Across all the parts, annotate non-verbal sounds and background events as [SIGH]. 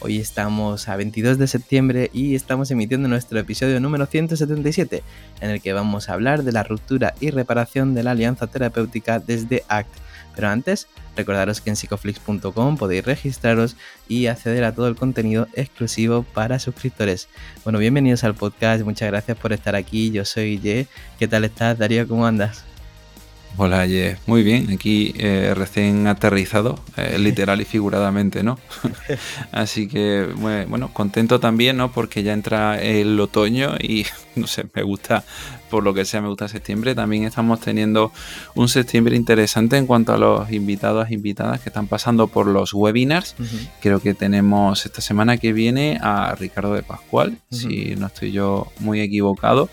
Hoy estamos a 22 de septiembre y estamos emitiendo nuestro episodio número 177, en el que vamos a hablar de la ruptura y reparación de la alianza terapéutica desde ACT pero antes, recordaros que en psicoflix.com podéis registraros y acceder a todo el contenido exclusivo para suscriptores. Bueno, bienvenidos al podcast, muchas gracias por estar aquí. Yo soy Ye. ¿Qué tal estás, Darío? ¿Cómo andas? Hola, Ye. Muy bien, aquí eh, recién aterrizado, eh, [LAUGHS] literal y figuradamente, ¿no? [LAUGHS] Así que, bueno, contento también, ¿no? Porque ya entra el otoño y, [LAUGHS] no sé, me gusta por lo que sea, me gusta septiembre. También estamos teniendo un septiembre interesante en cuanto a los invitados e invitadas que están pasando por los webinars. Creo que tenemos esta semana que viene a Ricardo de Pascual, si no estoy yo muy equivocado.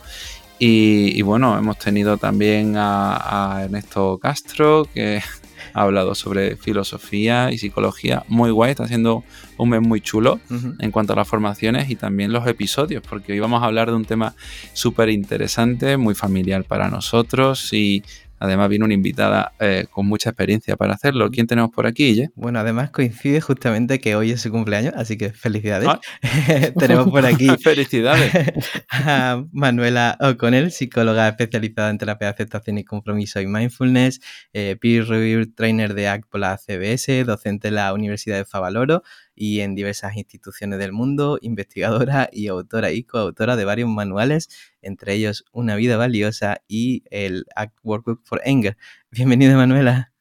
Y, bueno, hemos tenido también a, a Ernesto Castro, que [LAUGHS] ha hablado sobre filosofía y psicología. Muy guay, está haciendo un mes muy chulo en cuanto a las formaciones y también los episodios, porque hoy vamos a hablar de un tema súper interesante, muy familiar para nosotros y Además viene una invitada eh, con mucha experiencia para hacerlo. ¿Quién tenemos por aquí, Bueno, además coincide justamente que hoy es su cumpleaños, así que felicidades. Ah. [LAUGHS] tenemos por aquí [LAUGHS] felicidades. [LAUGHS] a Manuela O'Connell, psicóloga especializada en terapia de aceptación y compromiso y mindfulness, eh, peer review trainer de ACT por la CBS, docente en la Universidad de Favaloro, y en diversas instituciones del mundo, investigadora y autora y coautora de varios manuales, entre ellos Una vida valiosa y el Act Workbook for Anger. Bienvenida, Manuela.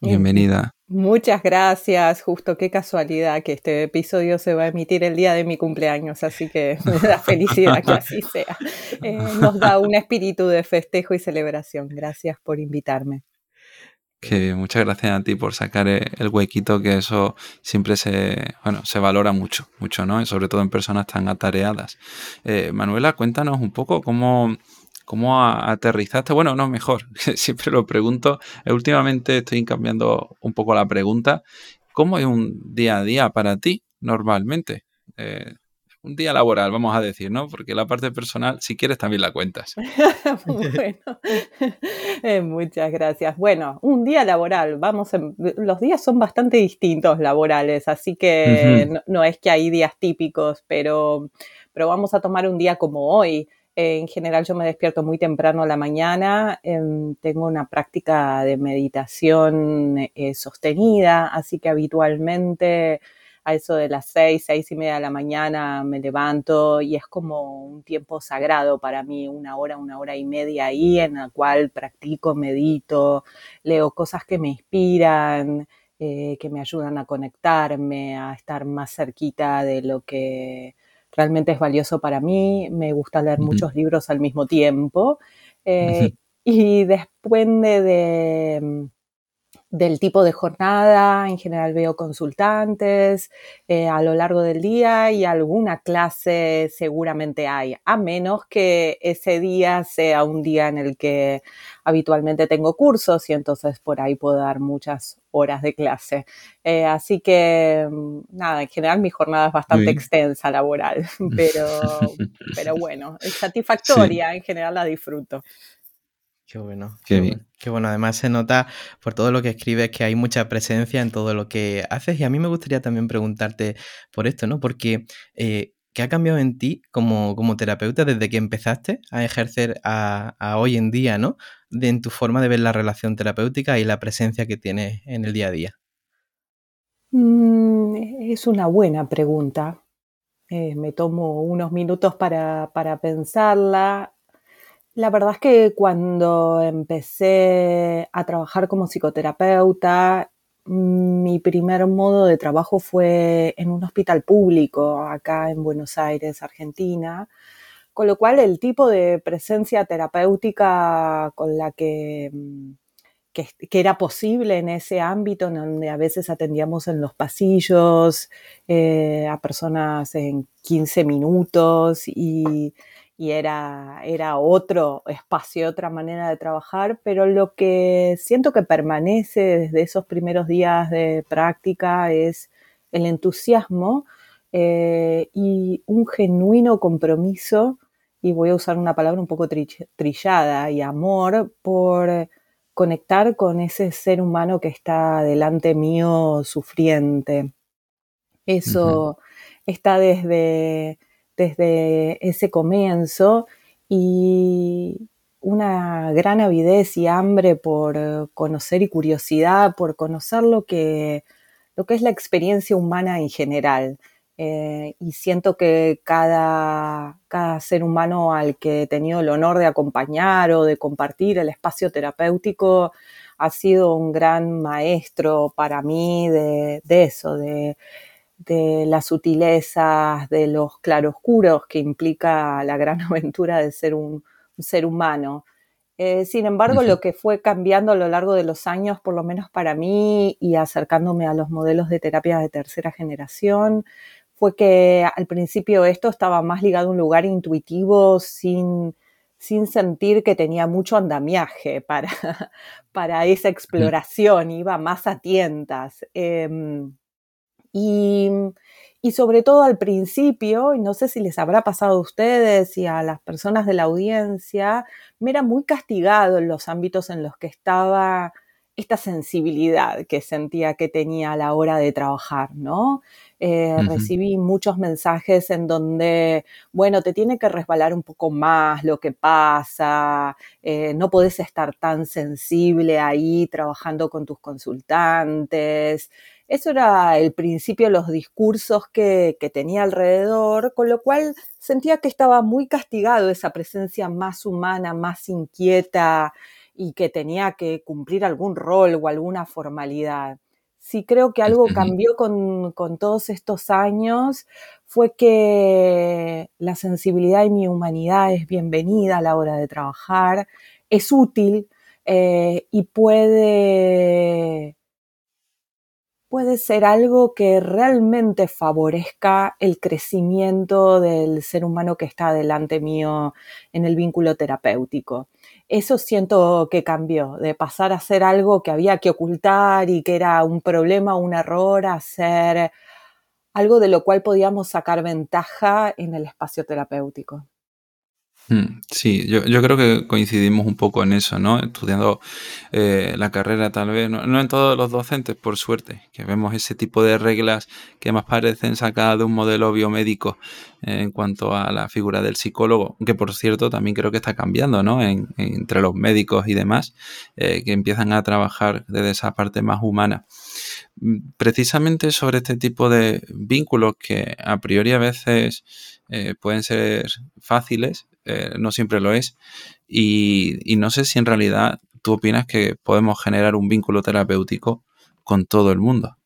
Bienvenida. Muchas gracias, justo qué casualidad que este episodio se va a emitir el día de mi cumpleaños, así que me da [LAUGHS] felicidad que así sea. Eh, nos da un espíritu de festejo y celebración. Gracias por invitarme que muchas gracias a ti por sacar eh, el huequito, que eso siempre se, bueno, se valora mucho, mucho, ¿no? Sobre todo en personas tan atareadas. Eh, Manuela, cuéntanos un poco cómo, cómo aterrizaste. Bueno, no, mejor, [LAUGHS] siempre lo pregunto. Eh, últimamente estoy cambiando un poco la pregunta. ¿Cómo es un día a día para ti normalmente? Un día laboral, vamos a decir, ¿no? Porque la parte personal, si quieres, también la cuentas. [LAUGHS] bueno, [LAUGHS] eh, muchas gracias. Bueno, un día laboral, vamos, los días son bastante distintos laborales, así que no, es que hay días típicos, pero, pero vamos a tomar un día como hoy. en general yo me despierto muy temprano a la mañana, em, tengo una práctica de meditación eh, sostenida, así que habitualmente a eso de las seis, seis y media de la mañana me levanto y es como un tiempo sagrado para mí, una hora, una hora y media ahí en la cual practico, medito, leo cosas que me inspiran, eh, que me ayudan a conectarme, a estar más cerquita de lo que realmente es valioso para mí. Me gusta leer muchos libros al mismo tiempo. Eh, [LAUGHS] y después de del tipo de jornada, en general veo consultantes eh, a lo largo del día y alguna clase seguramente hay, a menos que ese día sea un día en el que habitualmente tengo cursos y entonces por ahí puedo dar muchas horas de clase. Eh, así que, mm, nada, en general mi jornada es bastante extensa laboral, [LAUGHS] pero, [LAUGHS] pero bueno, es satisfactoria, en general la disfruto. Qué bueno. Qué, bien. Qué bueno. Además se nota por todo lo que escribes que hay mucha presencia en todo lo que haces. Y a mí me gustaría también preguntarte por esto, ¿no? Porque eh, ¿qué ha cambiado en ti como, como, terapeuta desde que empezaste a ejercer a, hoy en día, ¿no? De, en tu forma de ver la relación terapéutica y la presencia que tienes en el día a día. Mm, es una buena pregunta. Eh, me tomo unos minutos para, para pensarla. La verdad es que cuando empecé a trabajar como psicoterapeuta, mi primer modo de trabajo fue en un hospital público acá en Buenos Aires, Argentina, con lo cual el tipo de presencia terapéutica con la que, era posible en ese ámbito, en donde a veces atendíamos en los pasillos eh, a personas en 15 minutos y, era, era otro espacio, otra manera de trabajar, pero lo que siento que permanece desde esos primeros días de práctica es el entusiasmo eh, y un genuino compromiso, y voy a usar una palabra un poco trillada, y amor por conectar con ese ser humano que está delante mío sufriente. Eso está desde, desde ese comienzo y una gran avidez y hambre por conocer y curiosidad por conocer lo que, lo que es la experiencia humana en general. Eh, y siento que cada, cada, ser humano al que he tenido el honor de acompañar o de compartir el espacio terapéutico ha sido un gran maestro para mí de, eso, de, las sutilezas, de los claroscuros que implica la gran [LAUGHS] aventura de ser un, ser humano. Eh, sin embargo, lo que fue cambiando a lo largo de los años, por lo menos para mí, y acercándome a los modelos de terapia de tercera generación, fue que al principio esto estaba más ligado a un lugar intuitivo sin, sin sentir que tenía mucho andamiaje para, [LAUGHS] para esa exploración, iba más a tientas. Em, y, y, sobre todo al principio, y no sé si les habrá pasado a ustedes y a las personas de la audiencia, me era muy castigado en los ámbitos en los que estaba esta sensibilidad que sentía que tenía a la hora de trabajar, ¿no? Eh, recibí muchos mensajes en donde, bueno, te tiene que resbalar un poco más lo que pasa, eh, no podés estar tan sensible ahí trabajando con tus consultantes. Eso era el principio, los discursos que, que tenía alrededor, con lo cual sentía que estaba muy castigado esa presencia más humana, más inquieta, y que tenía que cumplir algún rol o alguna formalidad. Sí creo que algo cambió con, todos estos años fue que la sensibilidad y mi humanidad es bienvenida a la hora de trabajar, es útil eh, y puede, puede ser algo que realmente favorezca el crecimiento del ser humano que está delante mío en el vínculo terapéutico eso siento que cambió, de pasar a ser algo que había que ocultar y que era un problema, un error, a ser algo de lo cual podíamos sacar ventaja en el espacio terapéutico. Hmm, sí, yo, creo que coincidimos un poco en eso, ¿no? Estudiando eh, la carrera tal vez, no, en todos los docentes, por suerte, que vemos ese tipo de reglas que más parecen sacadas de un modelo biomédico eh, en cuanto a la figura del psicólogo, que por cierto también creo que está cambiando, ¿no? entre los médicos y demás, eh, que empiezan a trabajar desde esa parte más humana. Mm, precisamente sobre este tipo de vínculos que a priori a veces pueden ser fáciles, eh, no siempre lo es. Y, no sé si en realidad tú opinas que podemos generar un vínculo terapéutico con todo el mundo.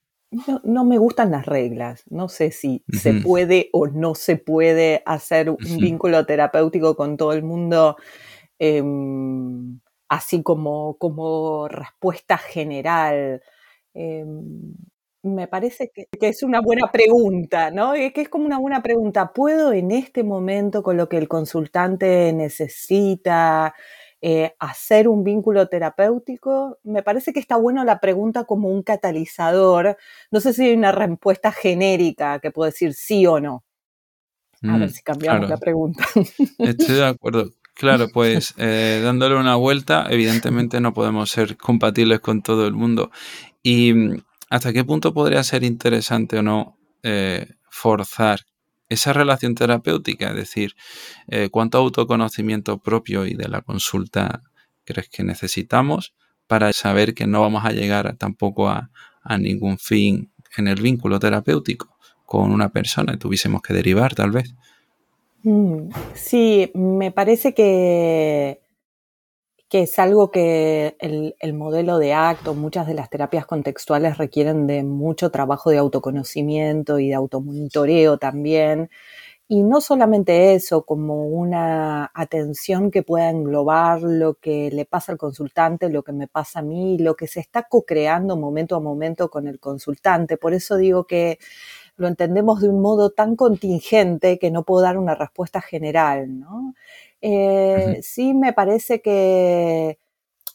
No, me gustan las reglas. No sé si se puede o no se puede hacer un vínculo terapéutico con todo el mundo. Em, así como, como respuesta general. Em, me parece que, es una buena pregunta, ¿no? que es como una buena pregunta. ¿Puedo en este momento, con lo que el consultante necesita, eh, hacer un vínculo terapéutico? Me parece que está bueno la pregunta como un catalizador. No sé si hay una respuesta genérica que puedo decir sí o no. A ver mm, si cambiamos la pregunta. Estoy de acuerdo. Claro, [LAUGHS] pues eh, dándole una vuelta, evidentemente no podemos ser compatibles con todo el mundo. Y mm, ¿Hasta qué punto podría ser interesante o no eh, forzar esa relación terapéutica? Es decir, eh, ¿cuánto autoconocimiento propio y de la consulta crees que necesitamos para saber que no vamos a llegar tampoco a, ningún fin en el vínculo terapéutico con una persona y tuviésemos que derivar tal vez? Mm, sí, me parece que que es algo que el, modelo de acto, muchas de las terapias contextuales requieren de mucho trabajo de autoconocimiento y de automonitoreo también. Y no solamente eso, como una atención que pueda englobar lo que le pasa al consultante, lo que me pasa a mí, lo que se está co-creando momento a momento con el consultante. Por eso digo que lo entendemos de un modo tan contingente que no puedo dar una respuesta general, ¿no? Eh, sí me parece que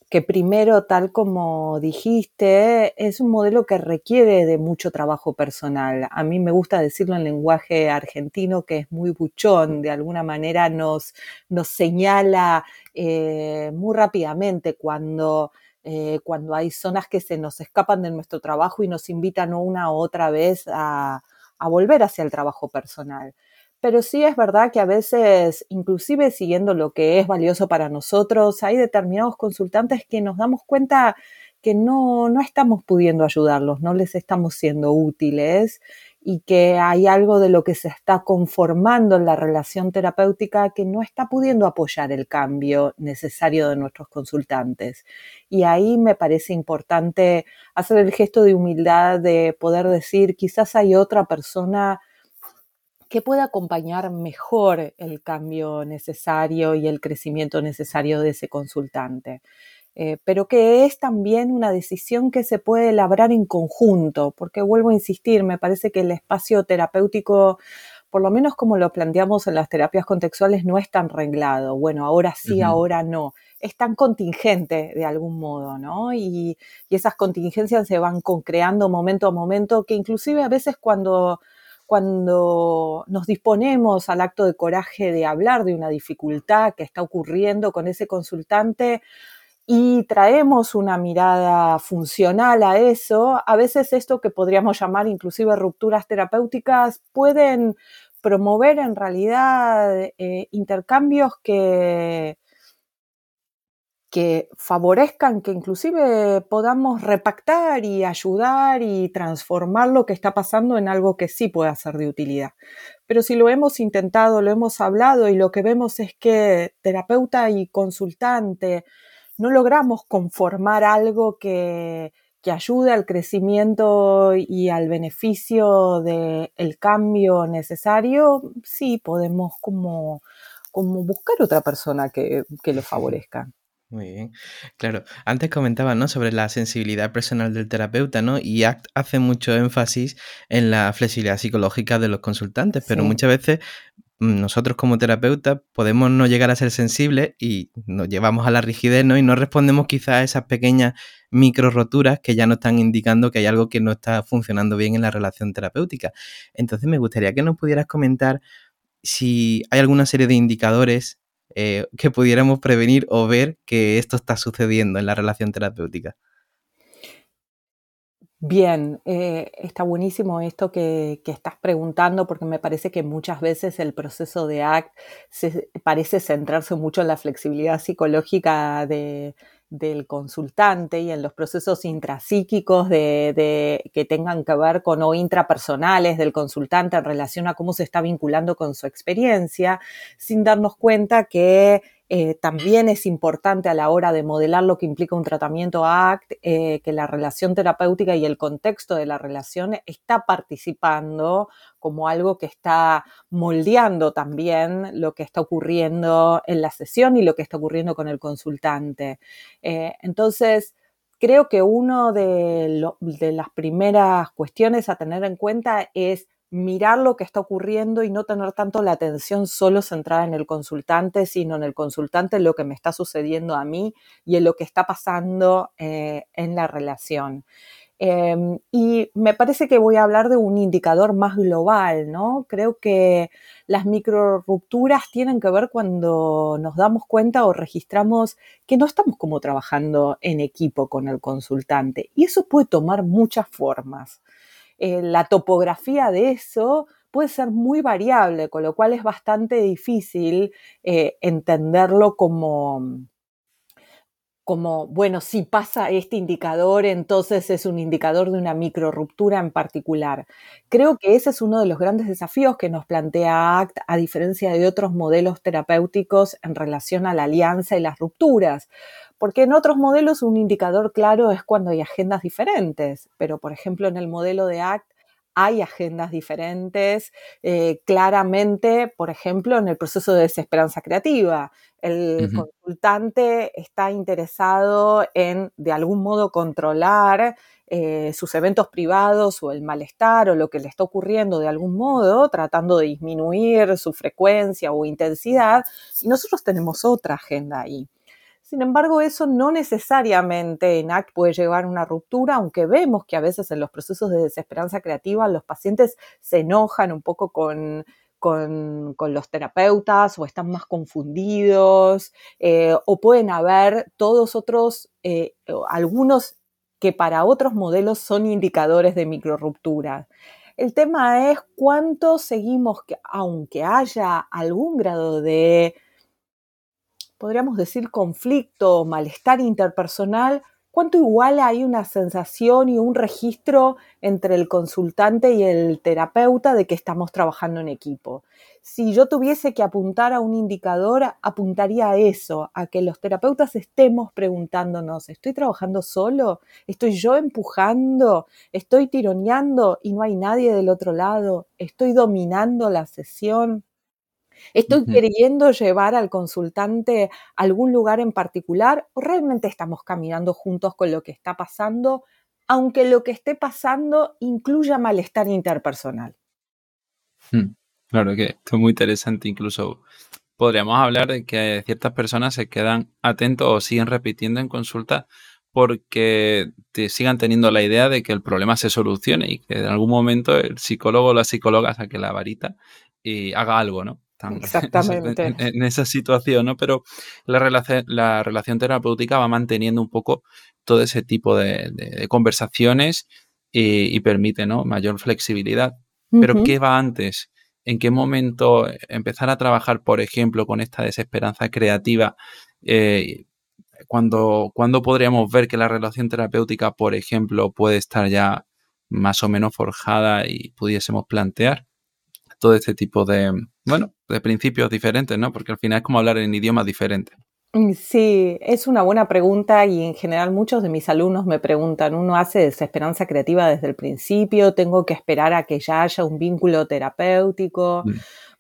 que primero, tal como dijiste, es un modelo que requiere de mucho trabajo personal. A mí me gusta decirlo en lenguaje argentino, que es muy buchón, de alguna manera nos, nos señala eh, muy rápidamente cuando, eh, cuando hay zonas que se nos escapan de nuestro trabajo y nos invitan una u otra vez a, a volver hacia el trabajo personal pero sí es verdad que a veces, inclusive siguiendo lo que es valioso para nosotros, hay determinados consultantes que nos damos cuenta que no, no estamos pudiendo ayudarlos, no les estamos siendo útiles y que hay algo de lo que se está conformando en la relación terapéutica que no está pudiendo apoyar el cambio necesario de nuestros consultantes. Y ahí me parece importante hacer el gesto de humildad de poder decir, quizás hay otra persona que pueda acompañar mejor el cambio necesario y el crecimiento necesario de ese consultante. Eh, pero que es también una decisión que se puede labrar en conjunto, porque vuelvo a insistir, me parece que el espacio terapéutico, por lo menos como lo planteamos en las terapias contextuales, no es tan reglado. Bueno, ahora sí, ahora no. Es tan contingente de algún modo, ¿no? Y, y esas contingencias se van creando momento a momento, que inclusive a veces cuando cuando nos disponemos al acto de coraje de hablar de una dificultad que está ocurriendo con ese consultante y traemos una mirada funcional a eso, a veces esto que podríamos llamar inclusive rupturas terapéuticas pueden promover en realidad eh, intercambios que, que favorezcan que inclusive podamos repactar y ayudar y transformar lo que está pasando en algo que sí pueda ser de utilidad. Pero si lo hemos intentado, lo hemos hablado y lo que vemos es que terapeuta y consultante no logramos conformar algo que, que ayude al crecimiento y al beneficio del cambio necesario, sí podemos como, como buscar otra persona que, que lo favorezca. Muy bien. Claro, antes comentaba, ¿no? Sobre la sensibilidad personal del terapeuta, ¿no? Y ACT hace mucho énfasis en la flexibilidad psicológica de los consultantes, pero muchas veces mm, nosotros como terapeutas podemos no llegar a ser sensibles y nos llevamos a la rigidez, ¿no? Y no respondemos quizás a esas pequeñas micro roturas que ya nos están indicando que hay algo que no está funcionando bien en la relación terapéutica. Entonces me gustaría que nos pudieras comentar si hay alguna serie de indicadores eh, que pudiéramos prevenir o ver que esto está sucediendo en la relación terapéutica. Bien, eh, está buenísimo esto que, estás preguntando porque me parece que muchas veces el proceso de ACT se, parece centrarse mucho en la flexibilidad psicológica de, del consultante y en los procesos intrapsíquicos de, que tengan que ver con o intrapersonales del consultante en relación a cómo se está vinculando con su experiencia, sin darnos cuenta que eh, también es importante a la hora de modelar lo que implica un tratamiento ACT, eh, que la relación terapéutica y el contexto de la relación está participando como algo que está moldeando también lo que está ocurriendo en la sesión y lo que está ocurriendo con el consultante. Eh, entonces, creo que una de, de las primeras cuestiones a tener en cuenta es mirar lo que está ocurriendo y no tener tanto la atención solo centrada en el consultante, sino en el consultante, lo que me está sucediendo a mí y en lo que está pasando eh, en la relación. Em, y me parece que voy a hablar de un indicador más global, ¿no? Creo que las micro rupturas tienen que ver cuando nos damos cuenta o registramos que no estamos como trabajando en equipo con el consultante. Y eso puede tomar muchas formas. Eh, la topografía de eso puede ser muy variable, con lo cual es bastante difícil eh, entenderlo como, como, bueno, si pasa este indicador, entonces es un indicador de una micro ruptura en particular. Creo que ese es uno de los grandes desafíos que nos plantea ACT, a diferencia de otros modelos terapéuticos en relación a la alianza y las rupturas, porque en otros modelos un indicador claro es cuando hay agendas diferentes, pero por ejemplo en el modelo de ACT hay agendas diferentes. Eh, claramente, por ejemplo, en el proceso de desesperanza creativa, el consultante está interesado en, de algún modo, controlar eh, sus eventos privados o el malestar o lo que le está ocurriendo de algún modo, tratando de disminuir su frecuencia o intensidad. Y nosotros tenemos otra agenda ahí. Sin embargo, eso no necesariamente en ACT puede llevar a una ruptura, aunque vemos que a veces en los procesos de desesperanza creativa los pacientes se enojan un poco con, los terapeutas o están más confundidos eh, o pueden haber todos otros, eh, algunos que para otros modelos son indicadores de microruptura. El tema es cuánto seguimos, que, aunque haya algún grado de podríamos decir, conflicto o malestar interpersonal, cuánto igual hay una sensación y un registro entre el consultante y el terapeuta de que estamos trabajando en equipo. Si yo tuviese que apuntar a un indicador, apuntaría a eso, a que los terapeutas estemos preguntándonos, ¿estoy trabajando solo? ¿Estoy yo empujando? ¿Estoy tironeando y no hay nadie del otro lado? ¿Estoy dominando la sesión? ¿Estoy queriendo llevar al consultante a algún lugar en particular o realmente estamos caminando juntos con lo que está pasando, aunque lo que esté pasando incluya malestar interpersonal? Hmm, claro que esto es muy interesante, incluso podríamos hablar de que ciertas personas se quedan atentos o siguen repitiendo en consulta porque te sigan teniendo la idea de que el problema se solucione y que en algún momento el psicólogo o la psicóloga saque la varita y haga algo, ¿no? [LAUGHS] Exactamente. En, esa situación, ¿no? Pero la relación, la relación terapéutica va manteniendo un poco todo ese tipo de, conversaciones y, permite, ¿no? Mayor flexibilidad. Pero ¿qué va antes? ¿En qué momento empezar a trabajar, por ejemplo, con esta desesperanza creativa? Eh, cuando, ¿Cuándo podríamos ver que la relación terapéutica, por ejemplo, puede estar ya más o menos forjada y pudiésemos plantear todo este tipo de, bueno, de principios diferentes, ¿no? Porque al final es como hablar en idiomas diferentes. Mm, sí, es una buena pregunta y en general muchos de mis alumnos me preguntan, ¿uno hace desesperanza creativa desde el principio? ¿Tengo que esperar a que ya haya un vínculo terapéutico? Mm.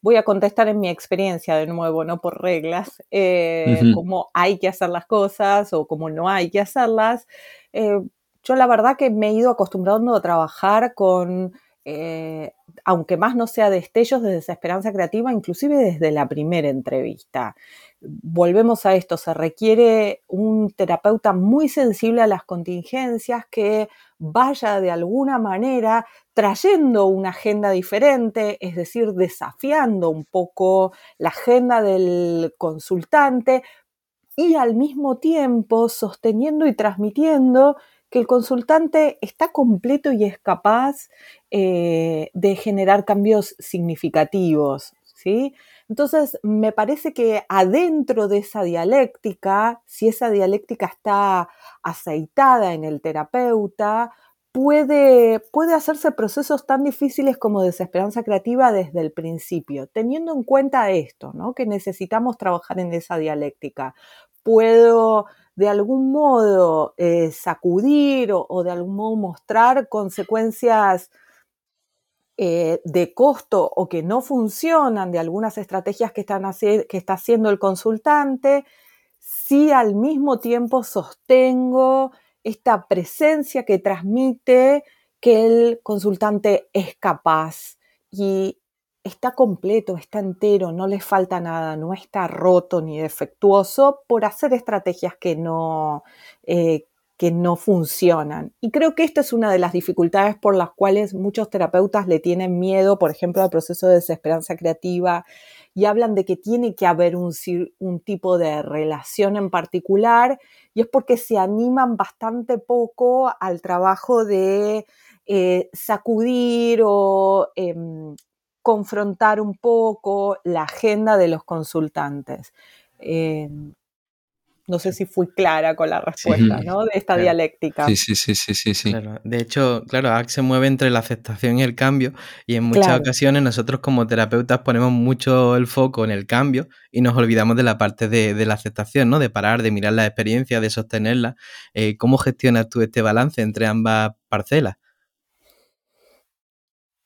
Voy a contestar en mi experiencia de nuevo, no por reglas, eh, cómo hay que hacer las cosas o cómo no hay que hacerlas. Eh, yo la verdad que me he ido acostumbrando a trabajar con eh, aunque más no sea destellos de desesperanza creativa, inclusive desde la primera entrevista. Volvemos a esto, se requiere un terapeuta muy sensible a las contingencias que vaya de alguna manera trayendo una agenda diferente, es decir, desafiando un poco la agenda del consultante y al mismo tiempo sosteniendo y transmitiendo que el consultante está completo y es capaz eh, de generar cambios significativos, ¿sí? Entonces, me parece que adentro de esa dialéctica, si esa dialéctica está aceitada en el terapeuta, puede, puede hacerse procesos tan difíciles como desesperanza creativa desde el principio, teniendo en cuenta esto, ¿no? que necesitamos trabajar en esa dialéctica. Puedo de algún modo eh, sacudir o, de algún modo mostrar consecuencias eh, de costo o que no funcionan de algunas estrategias que, están que está haciendo el consultante, si al mismo tiempo sostengo esta presencia que transmite que el consultante es capaz y está completo, está entero, no le falta nada, no está roto ni defectuoso por hacer estrategias que no, eh, que no funcionan. Y creo que esta es una de las dificultades por las cuales muchos terapeutas le tienen miedo, por ejemplo, al proceso de desesperanza creativa y hablan de que tiene que haber un, tipo de relación en particular y es porque se animan bastante poco al trabajo de eh, sacudir o em, confrontar un poco la agenda de los consultantes. Eh, no sé si fui clara con la respuesta, ¿no? De esta dialéctica. Sí, sí, sí, sí, sí. De hecho, claro, ACT se mueve entre la aceptación y el cambio y en muchas ocasiones nosotros como terapeutas ponemos mucho el foco en el cambio y nos olvidamos de la parte de, la aceptación, ¿no? De parar, de mirar la experiencia, de sostenerla. Eh, ¿Cómo gestionas tú este balance entre ambas parcelas?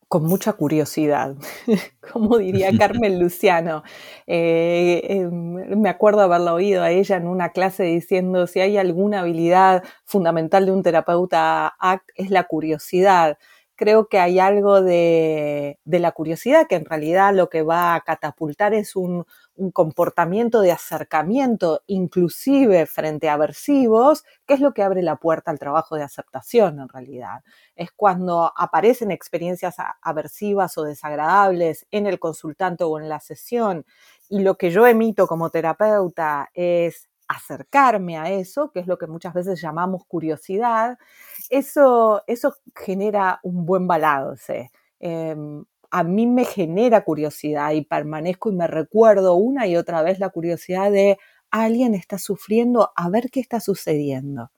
Con mucha curiosidad, [LAUGHS] como diría [LAUGHS] Carmen Luciano. Eh, em, me acuerdo haberla oído a ella en una clase diciendo si hay alguna habilidad fundamental de un terapeuta ACT es la curiosidad creo que hay algo de, la curiosidad que en realidad lo que va a catapultar es un, comportamiento de acercamiento, inclusive frente a aversivos, que es lo que abre la puerta al trabajo de aceptación en realidad. Es cuando aparecen experiencias aversivas o desagradables en el consultante o en la sesión y lo que yo emito como terapeuta es acercarme a eso, que es lo que muchas veces llamamos curiosidad, eso, eso genera un buen balance. Em, a mí me genera curiosidad y permanezco y me recuerdo una y otra vez la curiosidad de alguien está sufriendo, a ver qué está sucediendo.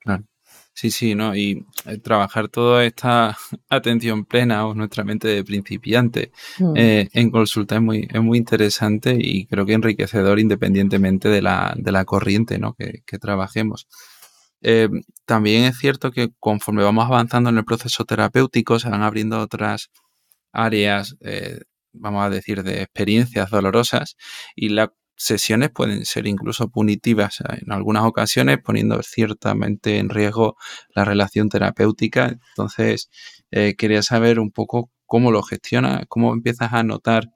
Claro. Sí, sí, ¿no? Y eh, trabajar toda esta [LAUGHS] atención plena o nuestra mente de principiante mm. eh, en consulta es muy, es muy interesante y creo que enriquecedor independientemente de la, de la corriente ¿no? que, trabajemos. Eh, también es cierto que conforme vamos avanzando en el proceso terapéutico se van abriendo otras áreas, vamos a decir, de experiencias dolorosas y la sesiones pueden ser incluso punitivas en algunas ocasiones, poniendo ciertamente en riesgo la relación terapéutica. Entonces, eh, quería saber un poco cómo lo gestionas, cómo empiezas a notar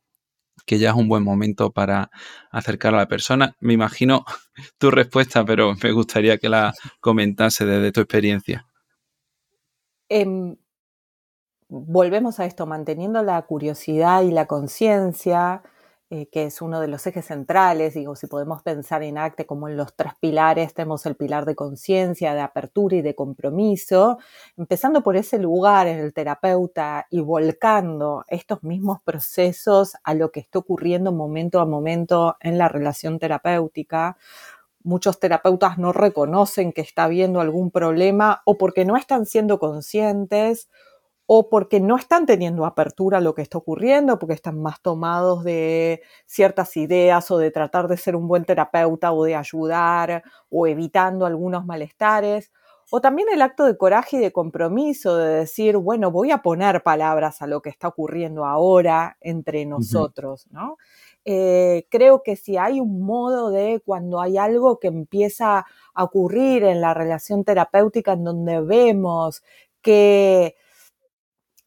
que ya es un buen momento para acercar a la persona. Me imagino [LAUGHS] tu respuesta, pero me gustaría que la comentase desde tu experiencia. Em, volvemos a esto, manteniendo la curiosidad y la conciencia, eh, que es uno de los ejes centrales, digo, si podemos pensar en ACTE como en los tres pilares, tenemos el pilar de conciencia, de apertura y de compromiso, empezando por ese lugar en el terapeuta y volcando estos mismos procesos a lo que está ocurriendo momento a momento en la relación terapéutica. Muchos terapeutas no reconocen que está habiendo algún problema o porque no están siendo conscientes o porque no están teniendo apertura a lo que está ocurriendo, porque están más tomados de ciertas ideas o de tratar de ser un buen terapeuta o de ayudar o evitando algunos malestares. O también el acto de coraje y de compromiso de decir, bueno, voy a poner palabras a lo que está ocurriendo ahora entre nosotros, ¿no? Eh, creo que si hay un modo de cuando hay algo que empieza a ocurrir en la relación terapéutica en donde vemos que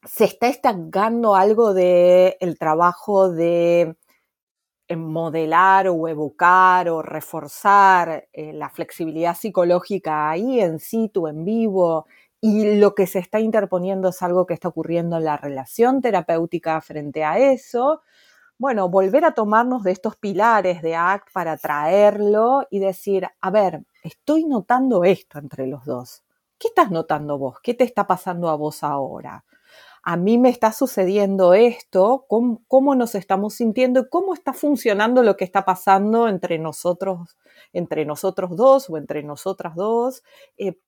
se está estancando algo del el trabajo de eh, modelar o evocar o reforzar eh, la flexibilidad psicológica ahí en situ, en vivo, y lo que se está interponiendo es algo que está ocurriendo en la relación terapéutica frente a eso. Bueno, volver a tomarnos de estos pilares de ACT para traerlo y decir, a ver, estoy notando esto entre los dos. ¿Qué estás notando vos? ¿Qué te está pasando a vos ahora? A mí me está sucediendo esto, cómo, nos estamos sintiendo y cómo está funcionando lo que está pasando entre nosotros, entre nosotros dos o entre nosotras dos, eh,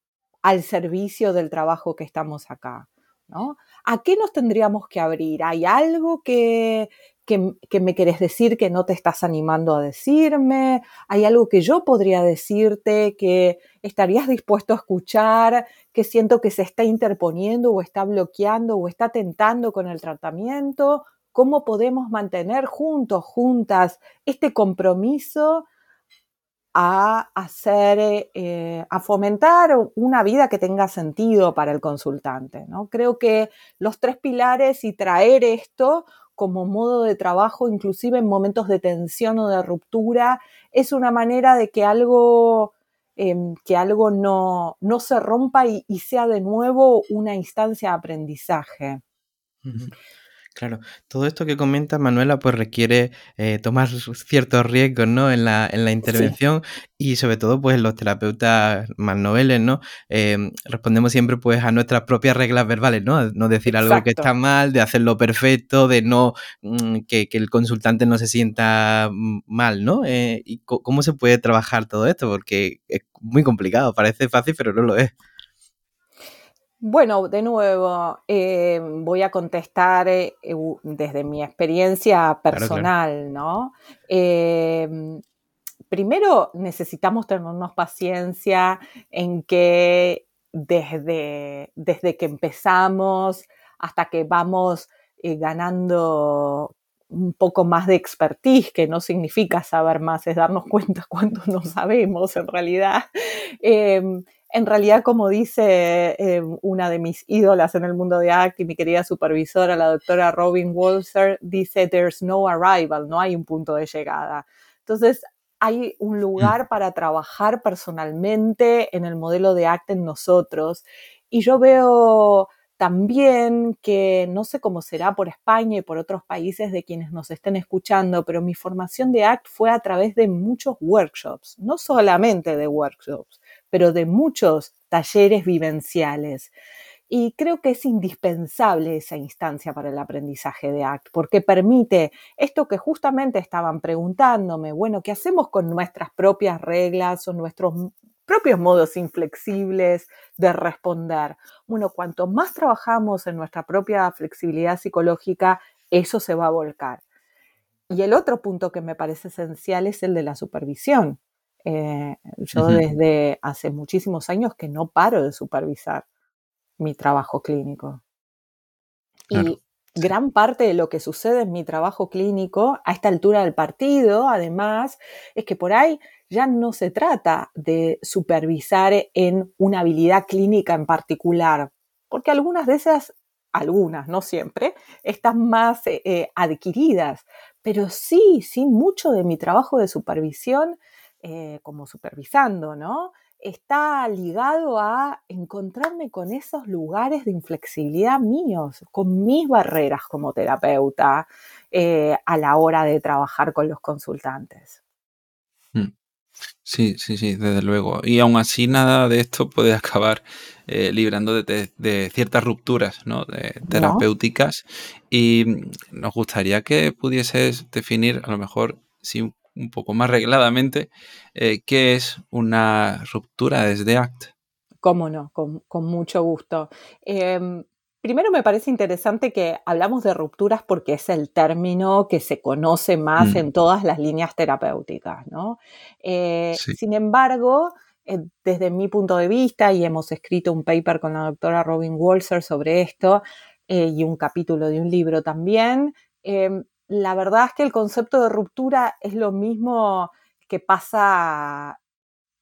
al servicio del trabajo que estamos acá. ¿no? ¿A qué nos tendríamos que abrir? ¿Hay algo que, que, me querés decir que no te estás animando a decirme? ¿Hay algo que yo podría decirte que estarías dispuesto a escuchar, que siento que se está interponiendo o está bloqueando o está tentando con el tratamiento? ¿Cómo podemos mantener juntos, juntas, este compromiso a hacer, eh, a fomentar una vida que tenga sentido para el consultante. ¿no? Creo que los tres pilares y traer esto como modo de trabajo, inclusive en momentos de tensión o de ruptura, es una manera de que algo, em, que algo no, no, se rompa y, sea de nuevo una instancia de aprendizaje. Claro, todo esto que comenta Manuela pues requiere eh, tomar [LAUGHS] ciertos riesgos, ¿no? En la, en la intervención y sobre todo pues los terapeutas más noveles, ¿no? Em, respondemos siempre pues a nuestras propias reglas verbales, ¿no? No decir algo que está mal, de hacerlo perfecto, de no mm, que, el consultante no se sienta mm, mal, ¿no? Eh, ¿Y cómo se puede trabajar todo esto? Porque es muy complicado, parece fácil pero no lo es. Bueno, de nuevo, eh, voy a contestar eh, desde mi experiencia personal, ¿no? Eh, primero, necesitamos tenernos paciencia en que desde, desde que empezamos hasta que vamos ganando un poco más de expertise, que no significa saber más, es darnos cuenta cuánto no sabemos en realidad. [LAUGHS] En realidad, como dice em, una de mis ídolas en el mundo de ACT y mi querida supervisora, la doctora Robin Walser, dice, there's no arrival, no hay un punto de llegada. Entonces, hay un lugar para trabajar personalmente en el modelo de ACT en nosotros. Y yo veo también que no sé cómo será por España y por otros países de quienes nos estén escuchando, pero mi formación de ACT fue a través de muchos workshops, no solamente de workshops, pero de muchos talleres vivenciales. Y creo que es indispensable esa instancia para el aprendizaje de ACT, porque permite esto que justamente estaban preguntándome, bueno, ¿qué hacemos con nuestras propias reglas o nuestros propios modos inflexibles de responder. Bueno, cuanto más trabajamos en nuestra propia flexibilidad psicológica, eso se va a volcar. Y el otro punto que me parece esencial es el de la supervisión. Eh, yo desde hace muchísimos años que no paro de supervisar mi trabajo clínico. Y gran parte de lo que sucede en mi trabajo clínico a esta altura del partido, además, es que por ahí ya no se trata de supervisar en una habilidad clínica en particular, porque algunas de esas, algunas, no siempre, están más eh, eh, adquiridas, pero sí, sí, mucho de mi trabajo de supervisión eh, como supervisando, ¿no? Está ligado a encontrarme con esos lugares de inflexibilidad míos, con mis barreras como terapeuta a la hora de trabajar con los consultantes. Sí, sí, sí, desde luego. Y aún así nada de esto puede acabar eh, librando de, ciertas rupturas ¿no? terapéuticas. Y nos gustaría que pudieses definir, a lo mejor, sí, un poco más regladamente, eh, qué es una ruptura desde ACT. Cómo no, con, mucho gusto. Em, Primero me parece interesante que hablamos de rupturas porque es el término que se conoce más mm. en todas las líneas terapéuticas, ¿no? Eh, sin embargo, eh, desde mi punto de vista, y hemos escrito un paper con la doctora Robin Walser sobre esto, eh, y un capítulo de un libro también, la verdad es que el concepto de ruptura es lo mismo que pasa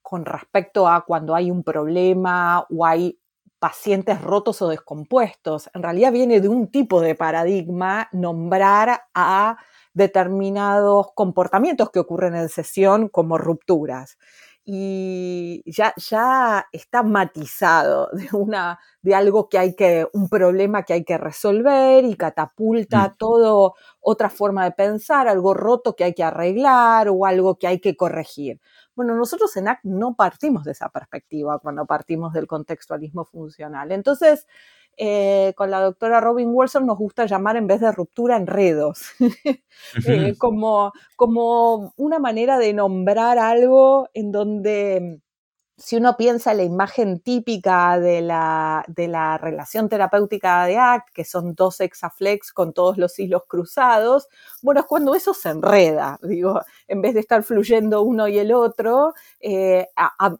con respecto a cuando hay un problema o hay pacientes rotos o descompuestos. En realidad viene de un tipo de paradigma nombrar a determinados comportamientos que ocurren en sesión como rupturas. Y ya, ya está matizado de, una, de algo que hay que, un problema que hay que resolver y catapulta mm. todo otra forma de pensar, algo roto que hay que arreglar o algo que hay que corregir. Bueno, nosotros en ACT no partimos de esa perspectiva cuando partimos del contextualismo funcional. Entonces, eh, con la doctora Robin Wilson nos gusta llamar en vez de ruptura enredos, [LAUGHS] eh, como, como una manera de nombrar algo en donde si uno piensa en la imagen típica de la, de la, relación terapéutica de ACT, que son dos hexaflex con todos los hilos cruzados, bueno, es cuando eso se enreda, digo, en vez de estar fluyendo uno y el otro, eh,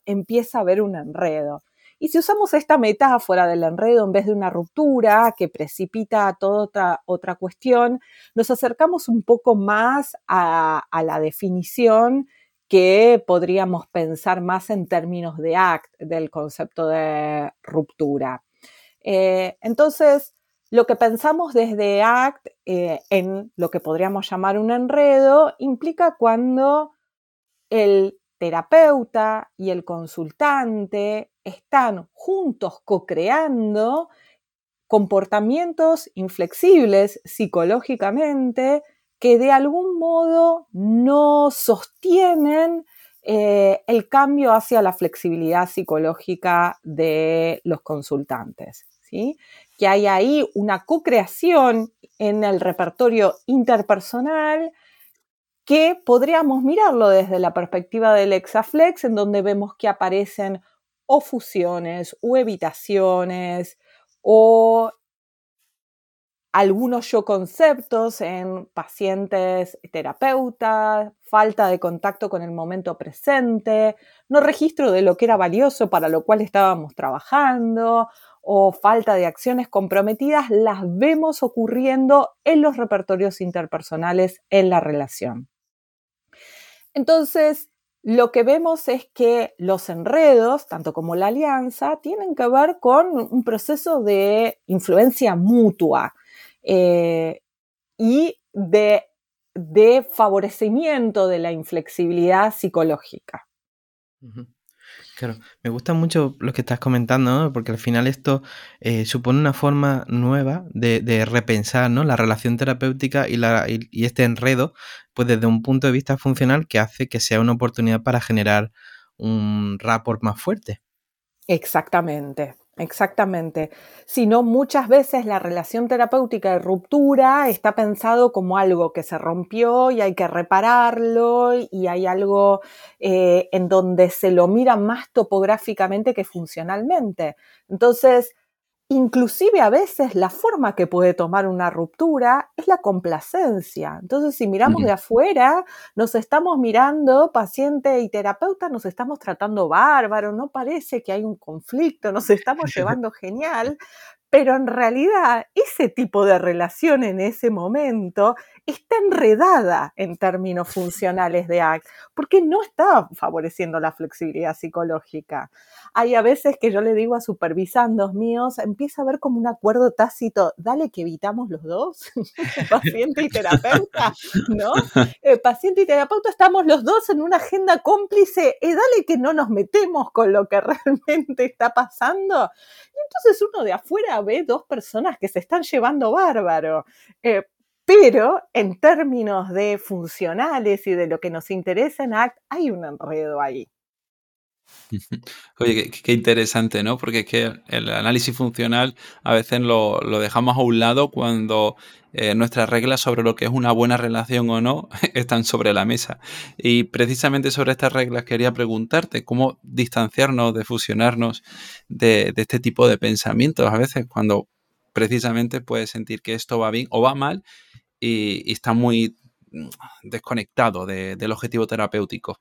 empieza a haber un enredo. Y si usamos esta metáfora del enredo en vez de una ruptura que precipita toda otra, otra cuestión, nos acercamos un poco más a, la definición que podríamos pensar más en términos de ACT, del concepto de ruptura. Eh, entonces, lo que pensamos desde ACT eh, en lo que podríamos llamar un enredo implica cuando el terapeuta y el consultante están juntos co-creando comportamientos inflexibles psicológicamente que de algún modo no sostienen eh, el cambio hacia la flexibilidad psicológica de los consultantes. ¿sí? Que hay ahí una co-creación en el repertorio interpersonal que podríamos mirarlo desde la perspectiva del Exaflex, en donde vemos que aparecen o fusiones o evitaciones o algunos yo conceptos en pacientes terapeutas, falta de contacto con el momento presente, no registro de lo que era valioso para lo cual estábamos trabajando o falta de acciones comprometidas, las vemos ocurriendo en los repertorios interpersonales en la relación. Entonces, lo que vemos es que los enredos, tanto como la alianza, tienen que ver con un proceso de influencia mutua eh, y de, favorecimiento de la inflexibilidad psicológica. Claro, me gusta mucho lo que estás comentando, porque al final esto eh, supone una forma nueva de, repensar ¿no? la relación terapéutica y, la, y, este enredo, pues desde un punto de vista funcional que hace que sea una oportunidad para generar un rapport más fuerte. Exactamente. Exactamente. Sino muchas veces la relación terapéutica de ruptura está pensado como algo que se rompió y hay que repararlo y hay algo eh, en donde se lo mira más topográficamente que funcionalmente. Entonces, Inclusive a veces la forma que puede tomar una ruptura es la complacencia. Entonces, si miramos de afuera, nos estamos mirando, paciente y terapeuta, nos estamos tratando bárbaro, no parece que hay un conflicto, nos estamos [LAUGHS] llevando genial, pero en realidad ese tipo de relación en ese momento está enredada en términos funcionales de ACT, porque no está favoreciendo la flexibilidad psicológica. Hay a veces que yo le digo a supervisandos míos, empieza a ver como un acuerdo tácito, dale que evitamos los dos, [LAUGHS] paciente y terapeuta, ¿no? Eh, paciente y terapeuta estamos los dos en una agenda cómplice, y dale que no nos metemos con lo que [LAUGHS] realmente está pasando. Y entonces uno de afuera ve dos personas que se están llevando bárbaro. Eh, pero en términos de funcionales y de lo que nos interesa en ACT, hay un enredo ahí. [LAUGHS] Oye, qué, interesante, ¿no? Porque es que el análisis funcional a veces lo, dejamos a un lado cuando eh, nuestras reglas sobre lo que es una buena relación o no [LAUGHS] están sobre la mesa. Y precisamente sobre estas reglas quería preguntarte cómo distanciarnos de fusionarnos de, este tipo de pensamientos a veces cuando precisamente puedes sentir que esto va bien o va mal y, está muy mm, desconectado del objetivo terapéutico.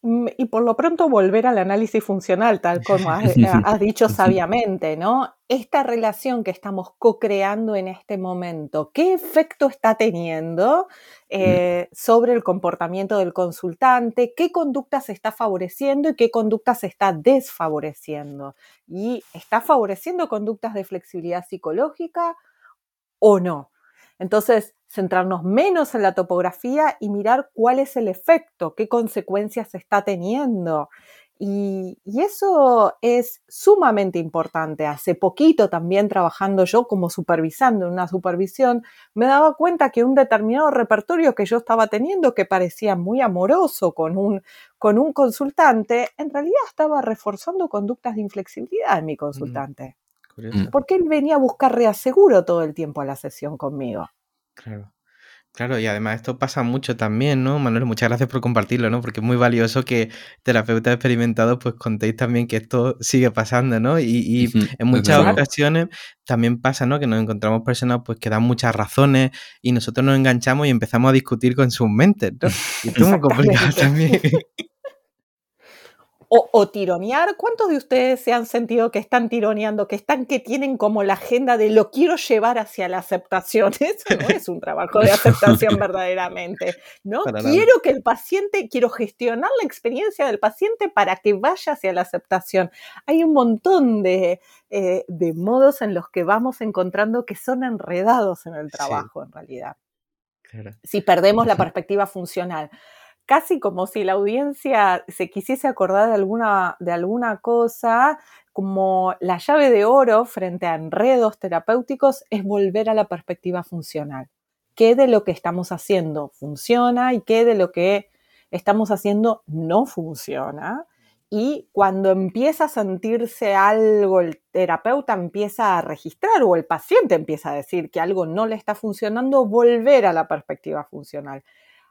Mm, y por lo pronto volver al análisis funcional, tal como has, [LAUGHS] dicho sabiamente, ¿no? Esta relación que estamos co-creando en este momento, ¿qué efecto está teniendo eh, sobre el comportamiento del consultante? ¿Qué conducta se está favoreciendo y qué conducta se está desfavoreciendo? ¿Y está favoreciendo conductas de flexibilidad psicológica o no? Entonces, centrarnos menos en la topografía y mirar cuál es el efecto, qué consecuencias está teniendo. Y, eso es sumamente importante. Hace poquito también trabajando yo como supervisando en una supervisión, me daba cuenta que un determinado repertorio que yo estaba teniendo, que parecía muy amoroso con un, con un consultante, en realidad estaba reforzando conductas de inflexibilidad en mi consultante. Mm. Porque él venía a buscar reaseguro todo el tiempo a la sesión conmigo. Claro. Claro, y además esto pasa mucho también, ¿no? Manuel, muchas gracias por compartirlo, ¿no? Porque es muy valioso que terapeutas experimentados pues contéis también que esto sigue pasando, ¿no? Y, en muchas ocasiones también pasa, ¿no? Que nos encontramos personas pues que dan muchas razones y nosotros nos enganchamos y empezamos a discutir con sus mentes, ¿no? [LAUGHS] Y esto es muy complicado también. [LAUGHS] O, tironear. ¿Cuántos de ustedes se han sentido que están tironeando, que están, que tienen como la agenda de lo quiero llevar hacia la aceptación? [LAUGHS] Eso no es un trabajo de aceptación [LAUGHS] verdaderamente. ¿no? quiero que el paciente, quiero gestionar la experiencia del paciente para que vaya hacia la aceptación. Hay un montón de, eh, modos en los que vamos encontrando que son enredados en el trabajo, en realidad. Si perdemos la perspectiva funcional casi como si la audiencia se quisiese acordar de alguna, de alguna cosa, como la llave de oro frente a enredos terapéuticos es volver a la perspectiva funcional. ¿Qué de lo que estamos haciendo funciona y qué de lo que estamos haciendo no funciona? Y cuando empieza a sentirse algo, el terapeuta empieza a registrar o el paciente empieza a decir que algo no le está funcionando, volver a la perspectiva funcional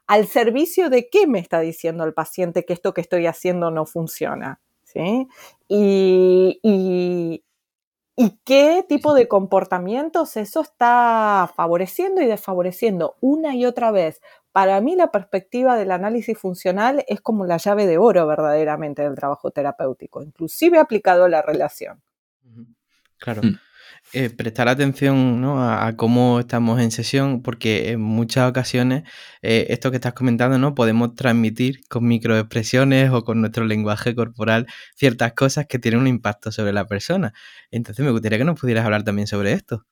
al servicio de qué me está diciendo el paciente que esto que estoy haciendo no funciona. ¿sí? Y, y qué tipo de comportamientos eso está favoreciendo y desfavoreciendo una y otra vez. Para mí la perspectiva del análisis funcional es como la llave de oro verdaderamente del trabajo terapéutico, inclusive aplicado a la relación. Claro. Mm. Eh, prestar atención a, cómo estamos en sesión, porque en muchas ocasiones eh, esto que estás comentando, ¿no? Podemos transmitir con microexpresiones o con nuestro lenguaje corporal ciertas cosas que tienen un impacto sobre la persona. Entonces me gustaría que nos pudieras hablar también sobre esto.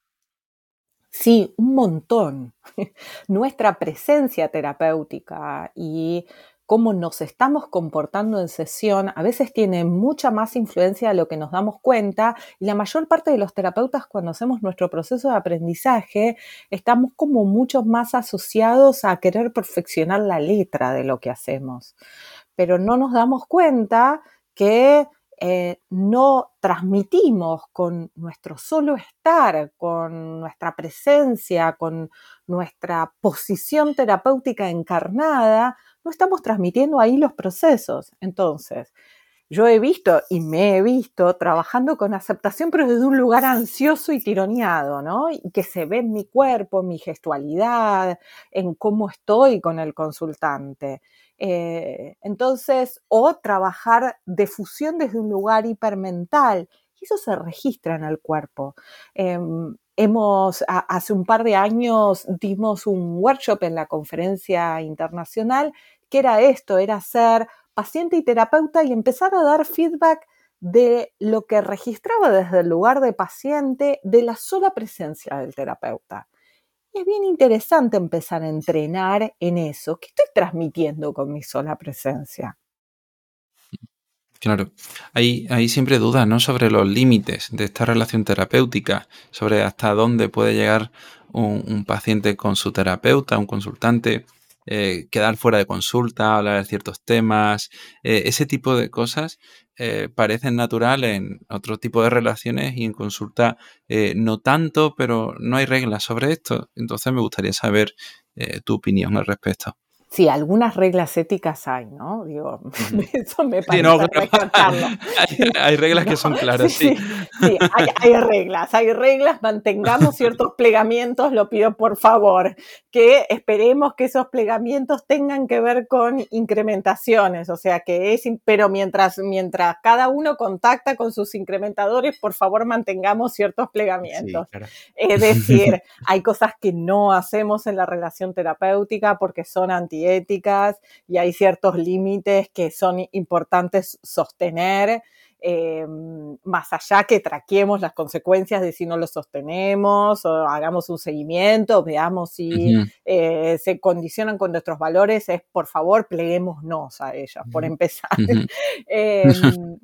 Sí, un montón. [LAUGHS] Nuestra presencia terapéutica y cómo nos estamos comportando en sesión a veces tiene mucha más influencia de lo que nos damos cuenta y la mayor parte de los terapeutas cuando hacemos nuestro proceso de aprendizaje estamos como mucho más asociados a querer perfeccionar la letra de lo que hacemos, pero no nos damos cuenta que eh, no transmitimos con nuestro solo estar, con nuestra presencia, con nuestra posición terapéutica encarnada, no estamos transmitiendo ahí los procesos. Entonces, yo he visto y me he visto trabajando con aceptación, pero desde un lugar ansioso y tironeado, ¿no? Y que se ve en mi cuerpo, en mi gestualidad, en cómo estoy con el consultante. Eh, entonces, o trabajar de fusión desde un lugar hipermental, y eso se registra en el cuerpo. Em, hemos, hace un par de años dimos un workshop en la conferencia internacional que era esto, era ser paciente y terapeuta y empezar a dar feedback de lo que registraba desde el lugar de paciente de la sola presencia del terapeuta. Es bien interesante empezar a entrenar en eso. ¿Qué estoy transmitiendo con mi sola presencia? Claro, hay siempre dudas ¿no? sobre los límites de esta relación terapéutica, sobre hasta dónde puede llegar un paciente con su terapeuta, un consultante, eh, quedar fuera de consulta, hablar de ciertos temas, eh, ese tipo de cosas eh, parecen naturales en otro tipo de relaciones y en consulta no tanto, pero no hay reglas sobre esto. Entonces me gustaría saber tu opinión al respecto. Sí, algunas reglas éticas hay, ¿no? Digo, [LAUGHS] eso me parece [LAUGHS] hay, reglas que son claras, sí. Sí, hay, reglas, hay reglas, mantengamos ciertos plegamientos, lo pido por favor, que esperemos que esos plegamientos tengan que ver con incrementaciones, o sea, que es, pero mientras, mientras cada uno contacta con sus incrementadores, por favor mantengamos ciertos plegamientos. Es decir, hay cosas que no hacemos en la relación terapéutica porque son anti éticas y hay ciertos límites que son importantes sostener. Eh, más allá que traquemos las consecuencias de si no lo sostenemos o hagamos un seguimiento, veamos si eh, se condicionan con nuestros valores, es por favor pleguémonos a ellos, por empezar. [LAUGHS] Em,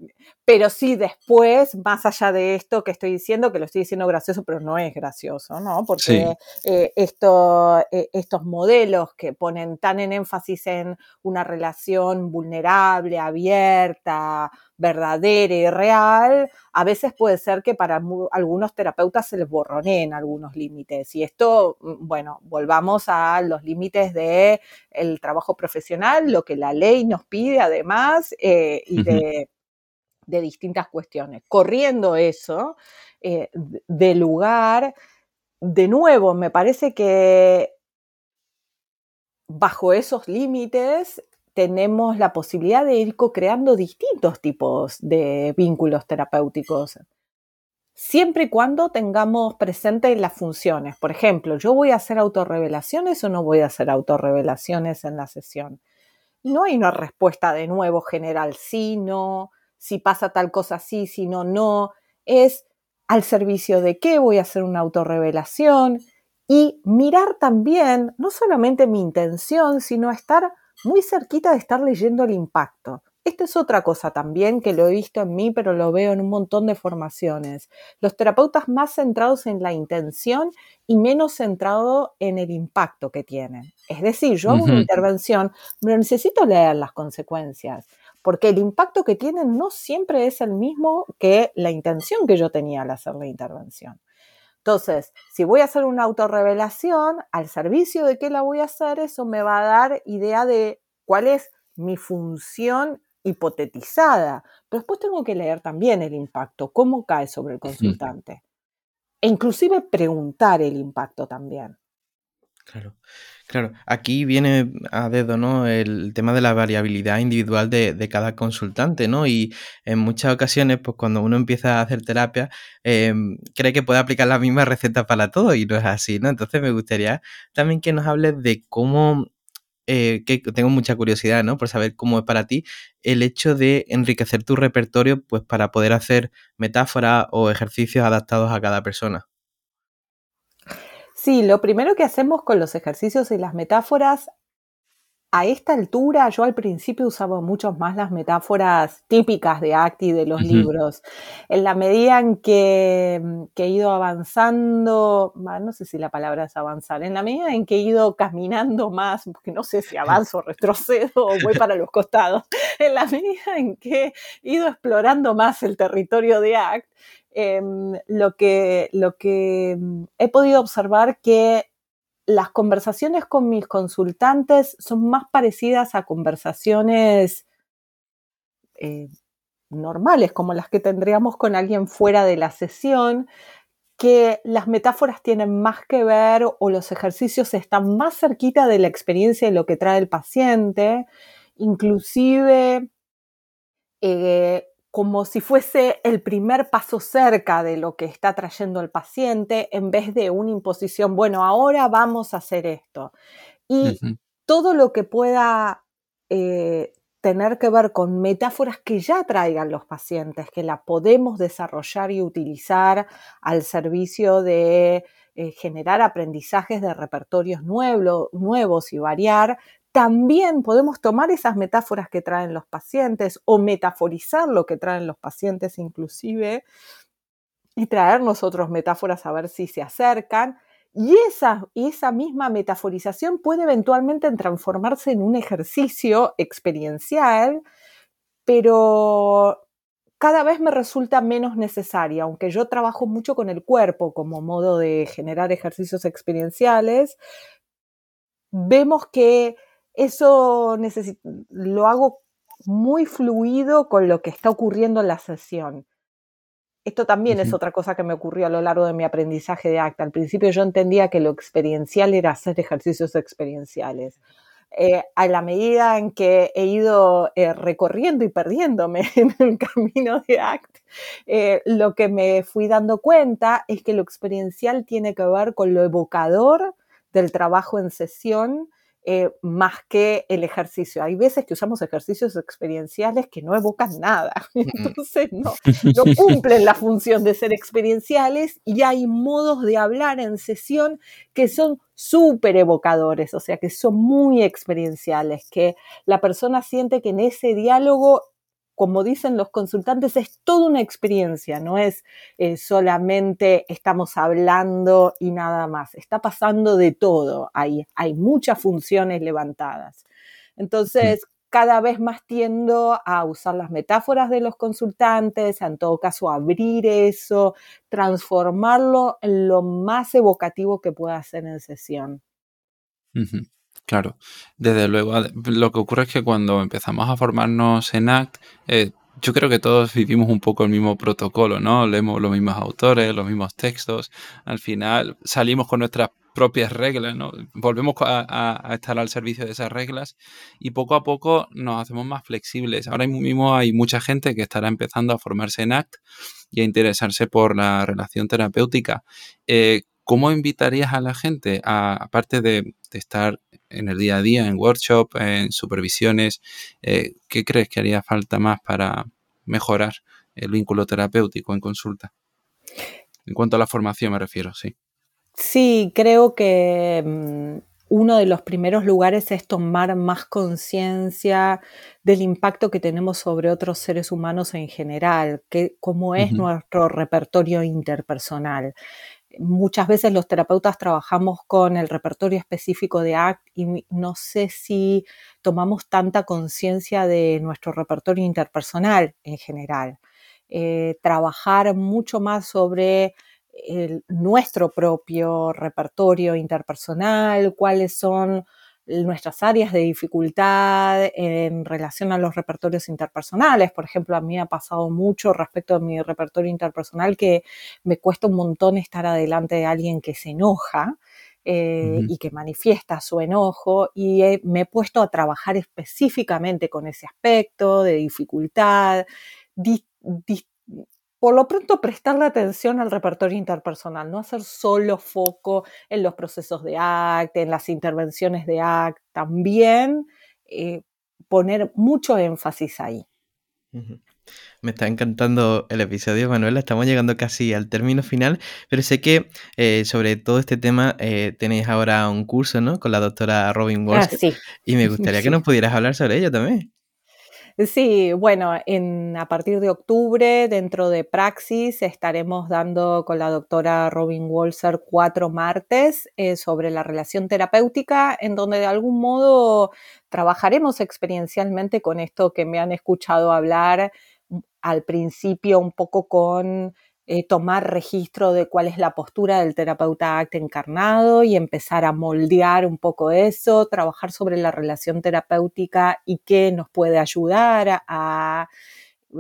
pero sí, después, más allá de esto que estoy diciendo, que lo estoy diciendo gracioso, pero no es gracioso, ¿no? Porque eh, esto, eh, estos modelos que ponen tan en énfasis en una relación vulnerable, abierta, verdadera y real, a veces puede ser que para algunos terapeutas se les borroneen algunos límites. Y esto, mm, bueno, volvamos a los límites del el trabajo profesional, lo que la ley nos pide además, eh, y de de distintas cuestiones. Corriendo eso eh, de lugar, de nuevo, me parece que bajo esos límites tenemos la posibilidad de ir co-creando distintos tipos de vínculos terapéuticos. Siempre y cuando tengamos presentes las funciones. Por ejemplo, yo voy a hacer autorrevelaciones o no voy a hacer autorrevelaciones en la sesión. No hay una respuesta de nuevo general, sí, no si pasa tal cosa sí, si no, no. Es al servicio de qué voy a hacer una autorrevelación y mirar también no solamente mi intención, sino estar muy cerquita de estar leyendo el impacto. Esta es otra cosa también que lo he visto en mí, pero lo veo en un montón de formaciones. Los terapeutas más centrados en la intención y menos centrados en el impacto que tienen. Es decir, yo hago una intervención, pero necesito leer las consecuencias porque el impacto que tienen no siempre es el mismo que la intención que yo tenía al hacer la intervención. Entonces, si voy a hacer una autorrevelación, al servicio de qué la voy a hacer, eso me va a dar idea de cuál es mi función hipotetizada, pero después tengo que leer también el impacto, cómo cae sobre el consultante. E inclusive preguntar el impacto también. Claro. Claro, aquí viene a dedo, ¿no? El tema de la variabilidad individual de, cada consultante, ¿no? Y en muchas ocasiones, pues cuando uno empieza a hacer terapia, em, cree que puede aplicar la misma receta para todo y no es así, ¿no? Entonces me gustaría también que nos hables de cómo, eh, que tengo mucha curiosidad, ¿no? Por saber cómo es para ti el hecho de enriquecer tu repertorio, pues para poder hacer metáforas o ejercicios adaptados a cada persona. Sí, lo primero que hacemos con los ejercicios y las metáforas, a esta altura yo al principio usaba mucho más las metáforas típicas de Acti de los libros. En la medida en que, he ido avanzando, no sé si la palabra es avanzar, en la medida en que he ido caminando más, porque no sé si avanzo, [LAUGHS] retrocedo o voy para los costados, en la medida en que he ido explorando más el territorio de Act, Em, lo, que, lo que mm, he podido observar que las conversaciones con mis consultantes son más parecidas a conversaciones eh, normales, como las que tendríamos con alguien fuera de la sesión, que las metáforas tienen más que ver o los ejercicios están más cerquita de la experiencia de lo que trae el paciente, inclusive eh, como si fuese el primer paso cerca de lo que está trayendo el paciente en vez de una imposición, bueno, ahora vamos a hacer esto. Y todo lo que pueda eh, tener que ver con metáforas que ya traigan los pacientes, que la podemos desarrollar y utilizar al servicio de eh, generar aprendizajes de repertorios nuevos y variar, también podemos tomar esas metáforas que traen los pacientes o metaforizar lo que traen los pacientes inclusive y traernos otras metáforas a ver si se acercan. Y esa, esa misma metaforización puede eventualmente transformarse en un ejercicio experiencial, pero cada vez me resulta menos necesaria, aunque yo trabajo mucho con el cuerpo como modo de generar ejercicios experienciales, vemos que eso lo hago muy fluido con lo que está ocurriendo en la sesión. Esto también es otra cosa que me ocurrió a lo largo de mi aprendizaje de acta. Al principio yo entendía que lo experiencial era hacer ejercicios experienciales. Eh, a la medida en que he ido eh, recorriendo y perdiéndome [LAUGHS] en el camino de ACT, eh, lo que me fui dando cuenta es que lo experiencial tiene que ver con lo evocador del trabajo en sesión eh, más que el ejercicio. Hay veces que usamos ejercicios experienciales que no evocan nada, [LAUGHS] entonces no, [LAUGHS] no cumplen la función de ser experienciales y hay modos de hablar en sesión que son súper evocadores, o sea, que son muy experienciales, que la persona siente que en ese diálogo como dicen los consultantes, es toda una experiencia, no es eh, solamente estamos hablando y nada más, está pasando de todo, hay, hay muchas funciones levantadas. Entonces, cada vez más tiendo a usar las metáforas de los consultantes, en todo caso abrir eso, transformarlo en lo más evocativo que pueda ser en sesión. Claro, desde luego. Lo que ocurre es que cuando empezamos a formarnos en ACT, eh, yo creo que todos vivimos un poco el mismo protocolo, ¿no? Leemos los mismos autores, los mismos textos. Al final salimos con nuestras propias reglas, ¿no? Volvemos a, estar al servicio de esas reglas y poco a poco nos hacemos más flexibles. Ahora mismo hay mucha gente que estará empezando a formarse en ACT y a interesarse por la relación terapéutica. Eh, ¿Cómo invitarías a la gente, aparte de, estar en el día a día, en workshop, en supervisiones, eh, qué crees que haría falta más para mejorar el vínculo terapéutico en consulta? En cuanto a la formación me refiero, sí. Sí, creo que mm, uno de los primeros lugares es tomar más conciencia del impacto que tenemos sobre otros seres humanos en general, que, cómo es nuestro repertorio interpersonal muchas veces los terapeutas trabajamos con el repertorio específico de ACT y no sé si tomamos tanta conciencia de nuestro repertorio interpersonal en general. Eh, trabajar mucho más sobre nuestro propio repertorio interpersonal, cuáles son nuestras áreas de dificultad en relación a los repertorios interpersonales. Por ejemplo, a mí me ha pasado mucho respecto a mi repertorio interpersonal que me cuesta un montón estar adelante de alguien que se enoja. Eh, y que manifiesta su enojo y me he puesto a trabajar específicamente con ese aspecto de dificultad, por lo pronto prestarle atención al repertorio interpersonal, no hacer solo foco en los procesos de ACT, en las intervenciones de ACT, también eh, poner mucho énfasis ahí. Me está encantando el episodio, Manuela. Estamos llegando casi al término final, pero sé que eh, sobre todo este tema eh, tenéis ahora un curso, ¿no? Con la doctora Robin Walsh. Ah, sí. Y me [LAUGHS] gustaría que nos pudieras hablar sobre ello también. Sí, bueno, en, a partir de octubre, dentro de Praxis, estaremos dando con la doctora Robin Walser cuatro martes eh, sobre la relación terapéutica, en donde de algún modo trabajaremos experiencialmente con esto que me han escuchado hablar mm, al principio un poco con eh, tomar registro de cuál es la postura del terapeuta ACT encarnado y empezar a moldear un poco eso, trabajar sobre la relación terapéutica y qué nos puede ayudar a,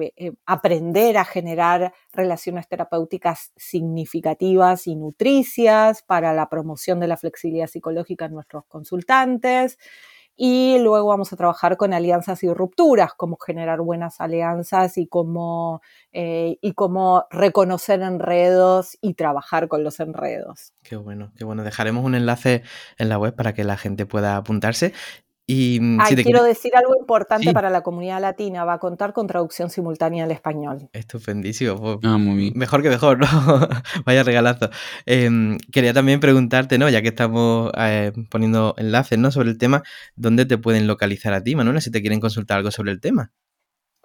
eh, eh, aprender a generar relaciones terapéuticas significativas y nutricias para la promoción de la flexibilidad psicológica en nuestros consultantes. Y luego vamos a trabajar con alianzas y rupturas, cómo generar buenas alianzas y cómo, eh, y cómo reconocer enredos y trabajar con los enredos. Qué bueno, qué bueno. Dejaremos un enlace en la web para que la gente pueda apuntarse. Y mm, quiero decir algo importante para la comunidad latina, va a contar con traducción simultánea al español. Estupendísimo, pues, ah, mejor que mejor, ¿no? [LAUGHS] Vaya regalazo. Em, quería también preguntarte, ¿no? Ya que estamos eh, poniendo enlaces, ¿no? Sobre el tema, ¿dónde te pueden localizar a ti, Manuela, si te quieren consultar algo sobre el tema?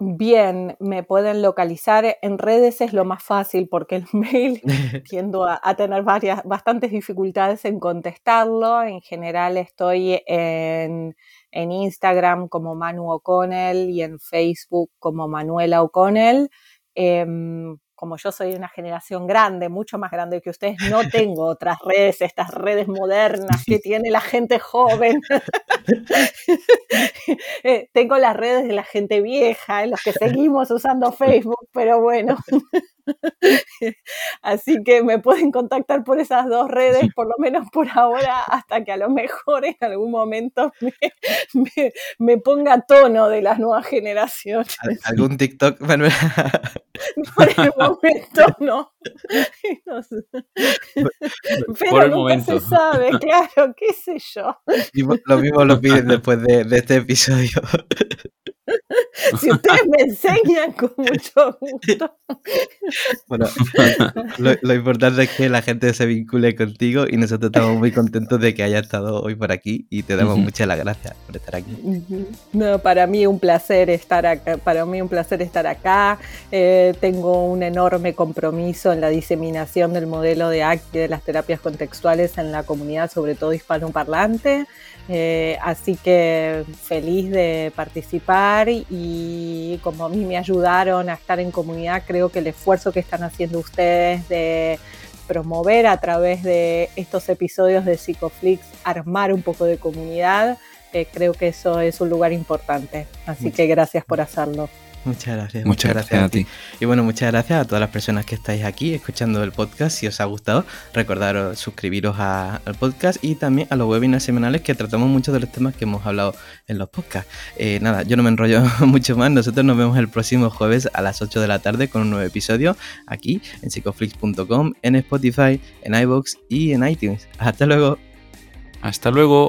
Bien, me pueden localizar en redes, es lo más fácil porque el [LAUGHS] mail [LAUGHS] tiendo a, tener varias, bastantes dificultades en contestarlo. En general estoy en, Instagram como Manu O'Connell y en Facebook como Manuela O'Connell. Em, como yo soy de una generación grande, mucho más grande que ustedes, no [LAUGHS] tengo otras redes, estas redes modernas que tiene la gente joven. [LAUGHS] Eh, tengo las redes de la gente vieja, en los que seguimos usando Facebook, pero bueno. [LAUGHS] [LAUGHS] Así que me pueden contactar por esas dos redes, por lo menos por ahora, hasta que a lo mejor en algún momento [LAUGHS] me, ponga tono de las nuevas generaciones. ¿Algún TikTok? [LAUGHS] Por el momento no. [LAUGHS] [LAUGHS] Pero nunca se sabe, [LAUGHS] claro, qué sé yo. Lo mismo lo piden después de, de este episodio. si ustedes me enseñan, con mucho gusto. Bueno, lo, importante es que la gente se vincule contigo y nosotros estamos muy contentos de que haya estado hoy por aquí y te damos muchas las gracias por estar aquí. No, para mí un placer estar acá. Para mí un placer estar acá. Eh, tengo un enorme compromiso en la diseminación del modelo de ACT y de las terapias contextuales en la comunidad, sobre todo hispanoparlante. Eh, así que feliz de participar y como a mí me ayudaron a estar en comunidad, creo que el esfuerzo que están haciendo ustedes de promover a través de estos episodios de Psicoflix, armar un poco de comunidad, eh, creo que eso es un lugar importante. Así que gracias por hacerlo. Muchas gracias. Muchas, gracias, a ti. Y bueno, muchas gracias a todas las personas que estáis aquí escuchando el podcast. Si os ha gustado, recordaros suscribiros al podcast y también a los webinars semanales que tratamos muchos de los temas que hemos hablado en los podcasts. Eh, nada, yo no me enrollo [LAUGHS] mucho más. Nosotros nos vemos el próximo jueves a las 8 de la tarde con un nuevo episodio aquí en psicoflix.com, en Spotify, en iBox y en iTunes. Hasta luego. Hasta luego.